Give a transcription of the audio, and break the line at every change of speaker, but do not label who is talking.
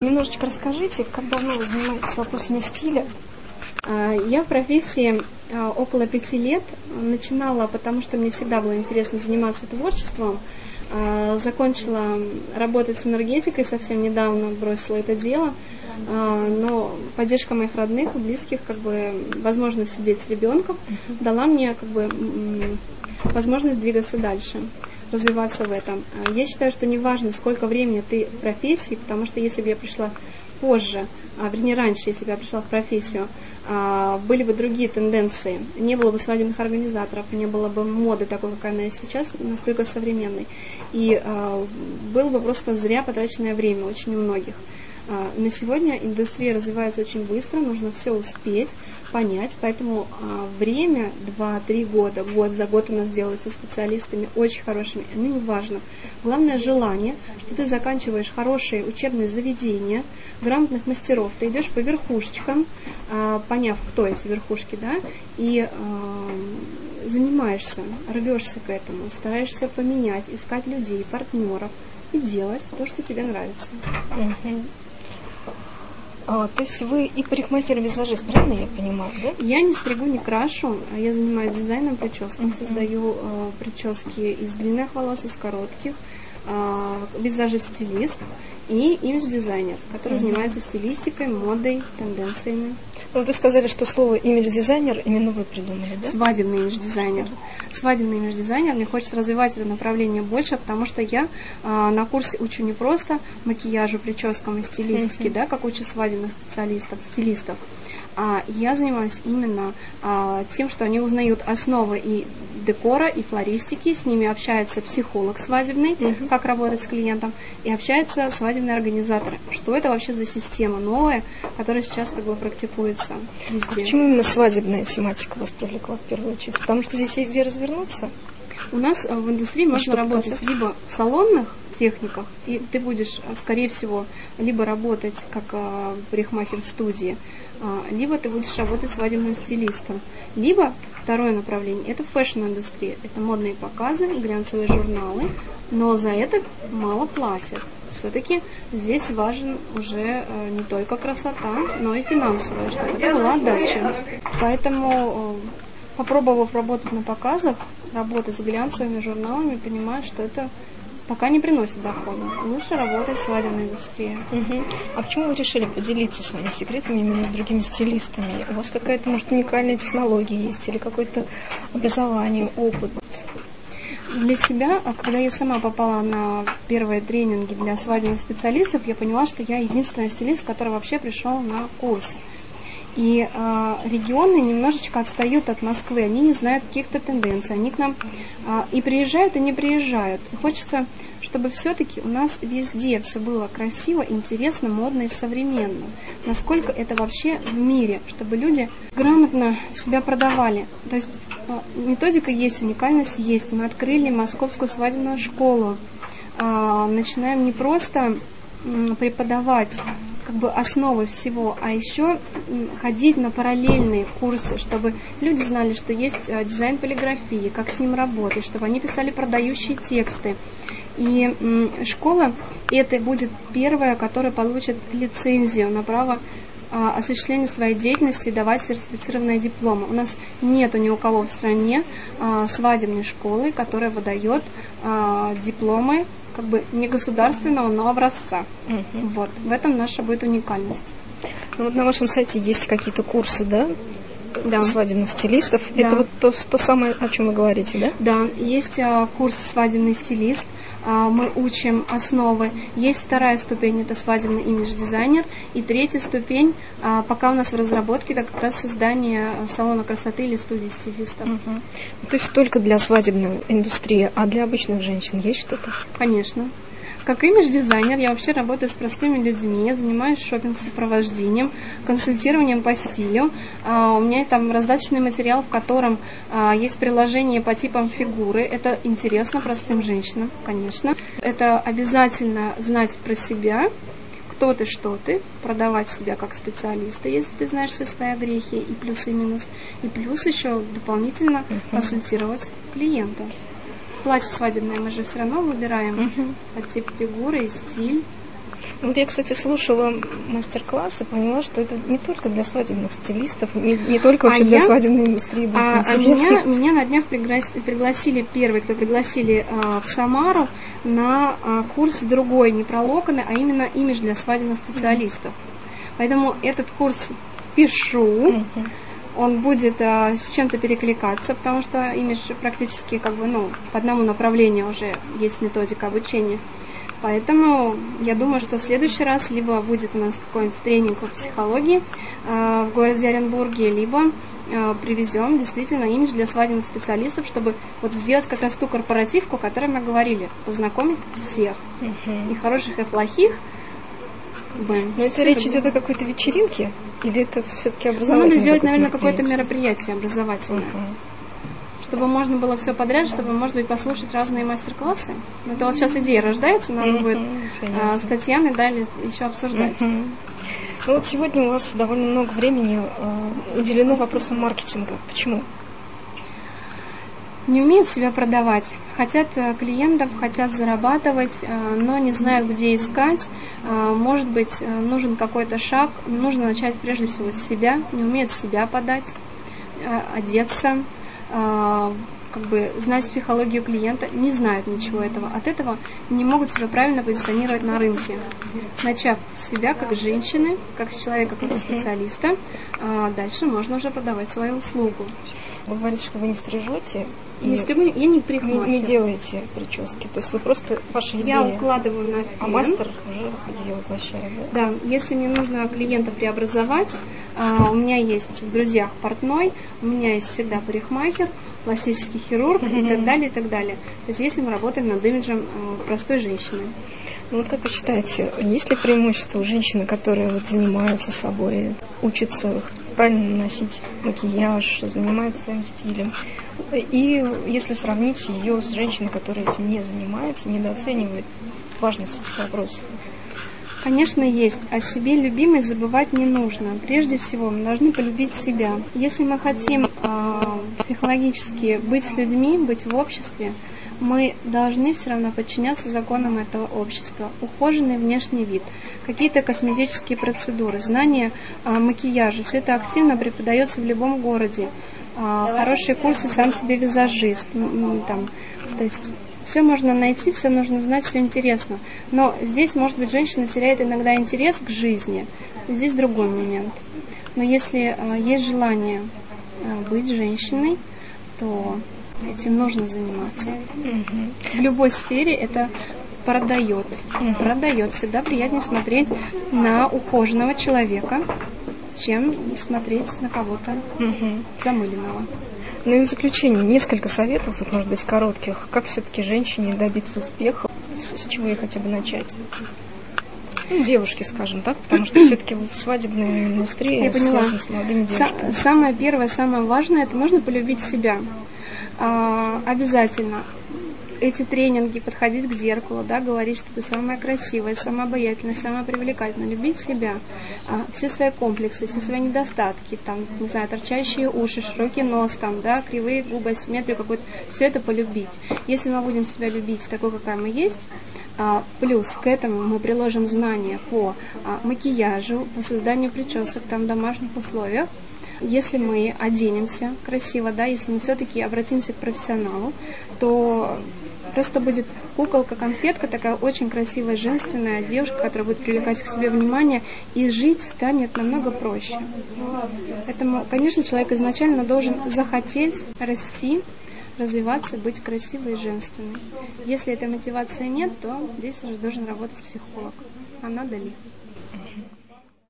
Немножечко расскажите, как давно вы занимаетесь вопросами стиля?
А, я в профессии а, около пяти лет. Начинала, потому что мне всегда было интересно заниматься творчеством. А, закончила работать с энергетикой совсем недавно, бросила это дело. Но поддержка моих родных и близких, как бы возможность сидеть с ребенком, дала мне как бы возможность двигаться дальше развиваться в этом. А, я считаю, что не важно, сколько времени ты в профессии, потому что если бы я пришла позже, а, вернее раньше, если бы я пришла в профессию, а, были бы другие тенденции, не было бы свадебных организаторов, не было бы моды такой, какая она сейчас, настолько современной. И а, было бы просто зря потраченное время очень у многих. А, на сегодня индустрия развивается очень быстро, нужно все успеть, понять, поэтому а, время 2-3 года, год за год у нас делается специалистами очень хорошими, ну не важно. Главное желание, что ты заканчиваешь хорошие учебные заведения, грамотных мастеров, ты идешь по верхушечкам, а, поняв, кто эти верхушки, да, и занимаешься, рвешься к этому, стараешься поменять, искать людей, партнеров и делать то, что тебе нравится.
А, то есть вы и парикмахер-визажист, правильно я понимаю, да?
Я не стригу, не крашу. а Я занимаюсь дизайном прическ. Uh-huh. Создаю э, прически из длинных волос, из коротких. Э, визажист-стилист и имидж-дизайнер, который uh-huh. занимается стилистикой, модой, тенденциями.
Ну, вы сказали, что слово имидж-дизайнер именно вы придумали, да?
Свадебный имидж-дизайнер. Свадебный имидж-дизайнер. Мне хочется развивать это направление больше, потому что я а, на курсе учу не просто макияжу, прическам и стилистике, uh-huh. да, как учат свадебных специалистов, стилистов, а я занимаюсь именно а, тем, что они узнают основы и декора, и флористики, с ними общается психолог свадебный, uh-huh. как работать с клиентом, и общается свадебный организатор. Что это вообще за система новая, которая сейчас как бы практикуется везде. А
почему именно свадебная тематика вас привлекла в первую очередь? Потому что здесь есть где развернуться?
У нас э, в индустрии и можно работать показать? либо в салонных техниках, и ты будешь, э, скорее всего, либо работать как э, парикмахер в студии, а, либо ты будешь работать свадебным стилистом, либо второе направление – это фэшн-индустрия, это модные показы, глянцевые журналы, но за это мало платят. Все-таки здесь важен уже э, не только красота, но и финансовая, чтобы это была отдача. Поэтому, э, попробовав работать на показах, работать с глянцевыми журналами, понимаю, что это пока не приносит дохода. Лучше работать в свадебной индустрии.
Угу. А почему вы решили поделиться своими секретами именно с другими стилистами? У вас какая-то, может, уникальная технология есть или какое-то образование, опыт?
Для себя, а когда я сама попала на первые тренинги для свадебных специалистов, я поняла, что я единственный стилист, который вообще пришел на курс. И э, регионы немножечко отстают от Москвы, они не знают каких-то тенденций, они к нам э, и приезжают, и не приезжают. И хочется, чтобы все-таки у нас везде все было красиво, интересно, модно и современно. Насколько это вообще в мире, чтобы люди грамотно себя продавали. То есть э, методика есть, уникальность есть. Мы открыли московскую свадебную школу. Э, начинаем не просто преподавать как бы основы всего, а еще ходить на параллельные курсы, чтобы люди знали, что есть э, дизайн полиграфии, как с ним работать, чтобы они писали продающие тексты. И школа это будет первая, которая получит лицензию на право а, осуществления своей деятельности и давать сертифицированные дипломы. У нас нет ни у кого в стране а, свадебной школы, которая выдает а, дипломы как бы не государственного, но образца. Угу. Вот. В этом наша будет уникальность.
Ну, вот на вашем сайте есть какие-то курсы, да?
Да.
Свадебных стилистов. Да. Это вот то, то самое, о чем вы говорите, да?
Да, есть а, курс свадебный стилист. А, мы учим основы. Есть вторая ступень, это свадебный имидж-дизайнер. И третья ступень, а, пока у нас в разработке, это как раз создание салона красоты или студии стилиста. Угу.
То есть только для свадебной индустрии, а для обычных женщин есть что-то?
Конечно. Как имидж-дизайнер я вообще работаю с простыми людьми, я занимаюсь шопинг-сопровождением, консультированием по стилю. А, у меня там раздаточный материал, в котором а, есть приложение по типам фигуры. Это интересно простым женщинам, конечно. Это обязательно знать про себя, кто ты, что ты, продавать себя как специалиста, если ты знаешь все свои грехи и плюсы и минус, и плюс еще дополнительно консультировать клиента. Платье свадебное мы же все равно выбираем uh-huh. под тип фигуры и стиль.
Вот я, кстати, слушала мастер-класс и поняла, что это не только для свадебных стилистов, не, не только вообще а для я, свадебной индустрии.
А, а меня, меня на днях пригласили, пригласили первый, кто пригласили а, в Самару на а, курс другой, не про локоны, а именно имидж для свадебных специалистов. Поэтому этот курс пишу. Он будет а, с чем-то перекликаться, потому что имидж практически как бы, ну, по одному направлению уже есть методика обучения. Поэтому я думаю, что в следующий раз либо будет у нас какой-нибудь тренинг по психологии э, в городе Оренбурге, либо э, привезем действительно имидж для свадебных специалистов, чтобы вот сделать как раз ту корпоративку, о которой мы говорили, познакомить всех, uh-huh. и хороших, и плохих.
Но это речь идет о какой-то вечеринке? Или это все-таки образовательное?
Ну, надо сделать, наверное, какое-то мероприятие образовательное. Uh-huh чтобы можно было все подряд, чтобы, может быть, послушать разные мастер-классы. Это вот сейчас идея рождается, надо будет а, с Татьяной далее еще обсуждать. Ну
вот сегодня у вас довольно много времени а, уделено вопросам маркетинга. Почему?
Не умеют себя продавать. Хотят э, клиентов, хотят зарабатывать, э, но не знают, где искать. Э, может быть, нужен какой-то шаг. Нужно начать прежде всего с себя. Не умеют себя подать, одеться, как бы знать психологию клиента, не знают ничего этого. От этого не могут себя правильно позиционировать на рынке. Начав с себя как женщины, как с человека, как специалиста, дальше можно уже продавать свою услугу.
Вы говорите, что вы не стрижете?
Не стригу, я не парикмахер.
Не, не делаете прически. То есть вы просто ваши идеи.
Я укладываю на фен.
А мастер уже ее воплощает,
да? Да. Если мне нужно клиента преобразовать, а, у меня есть в друзьях портной, у меня есть всегда парикмахер, пластический хирург и так далее, и так далее. То есть если мы работаем над имиджем а, простой женщины.
Ну вот как вы считаете, есть ли преимущество у женщины, которая вот занимается собой, учится правильно наносить макияж, занимается своим стилем? И если сравнить ее с женщиной, которая этим не занимается, недооценивает важность этих вопросов.
Конечно, есть. О себе любимой забывать не нужно. Прежде всего, мы должны полюбить себя. Если мы хотим э, психологически быть с людьми, быть в обществе, мы должны все равно подчиняться законам этого общества. Ухоженный внешний вид, какие-то косметические процедуры, знания э, макияжа, все это активно преподается в любом городе. Э, хорошие курсы сам себе визажист, там, то есть все можно найти, все нужно знать, все интересно. Но здесь, может быть, женщина теряет иногда интерес к жизни. Здесь другой момент. Но если э, есть желание э, быть женщиной, то этим нужно заниматься. В любой сфере это продает. Продает. Всегда приятнее смотреть на ухоженного человека, чем смотреть на кого-то замыленного.
Ну и в заключение несколько советов, вот, может быть, коротких, как все-таки женщине добиться успеха, с, с чего ей хотя бы начать. Ну, девушки, скажем так, потому что все-таки в свадебной индустрии Я поняла. с молодыми девушками.
Самое первое, самое важное, это нужно полюбить себя. А, обязательно эти тренинги, подходить к зеркалу, да, говорить, что ты самая красивая, самая обаятельная, самая привлекательная, любить себя, а, все свои комплексы, все свои недостатки, там, не знаю, торчащие уши, широкий нос, там, да, кривые губы, асимметрию какую-то, все это полюбить. Если мы будем себя любить такой, какая мы есть, а, плюс к этому мы приложим знания по макияжу, по созданию причесок там в домашних условиях, если мы оденемся красиво, да, если мы все-таки обратимся к профессионалу, то Просто будет куколка-конфетка, такая очень красивая, женственная девушка, которая будет привлекать к себе внимание, и жить станет намного проще. Поэтому, конечно, человек изначально должен захотеть расти, развиваться, быть красивой и женственной. Если этой мотивации нет, то здесь уже должен работать психолог. А надо ли?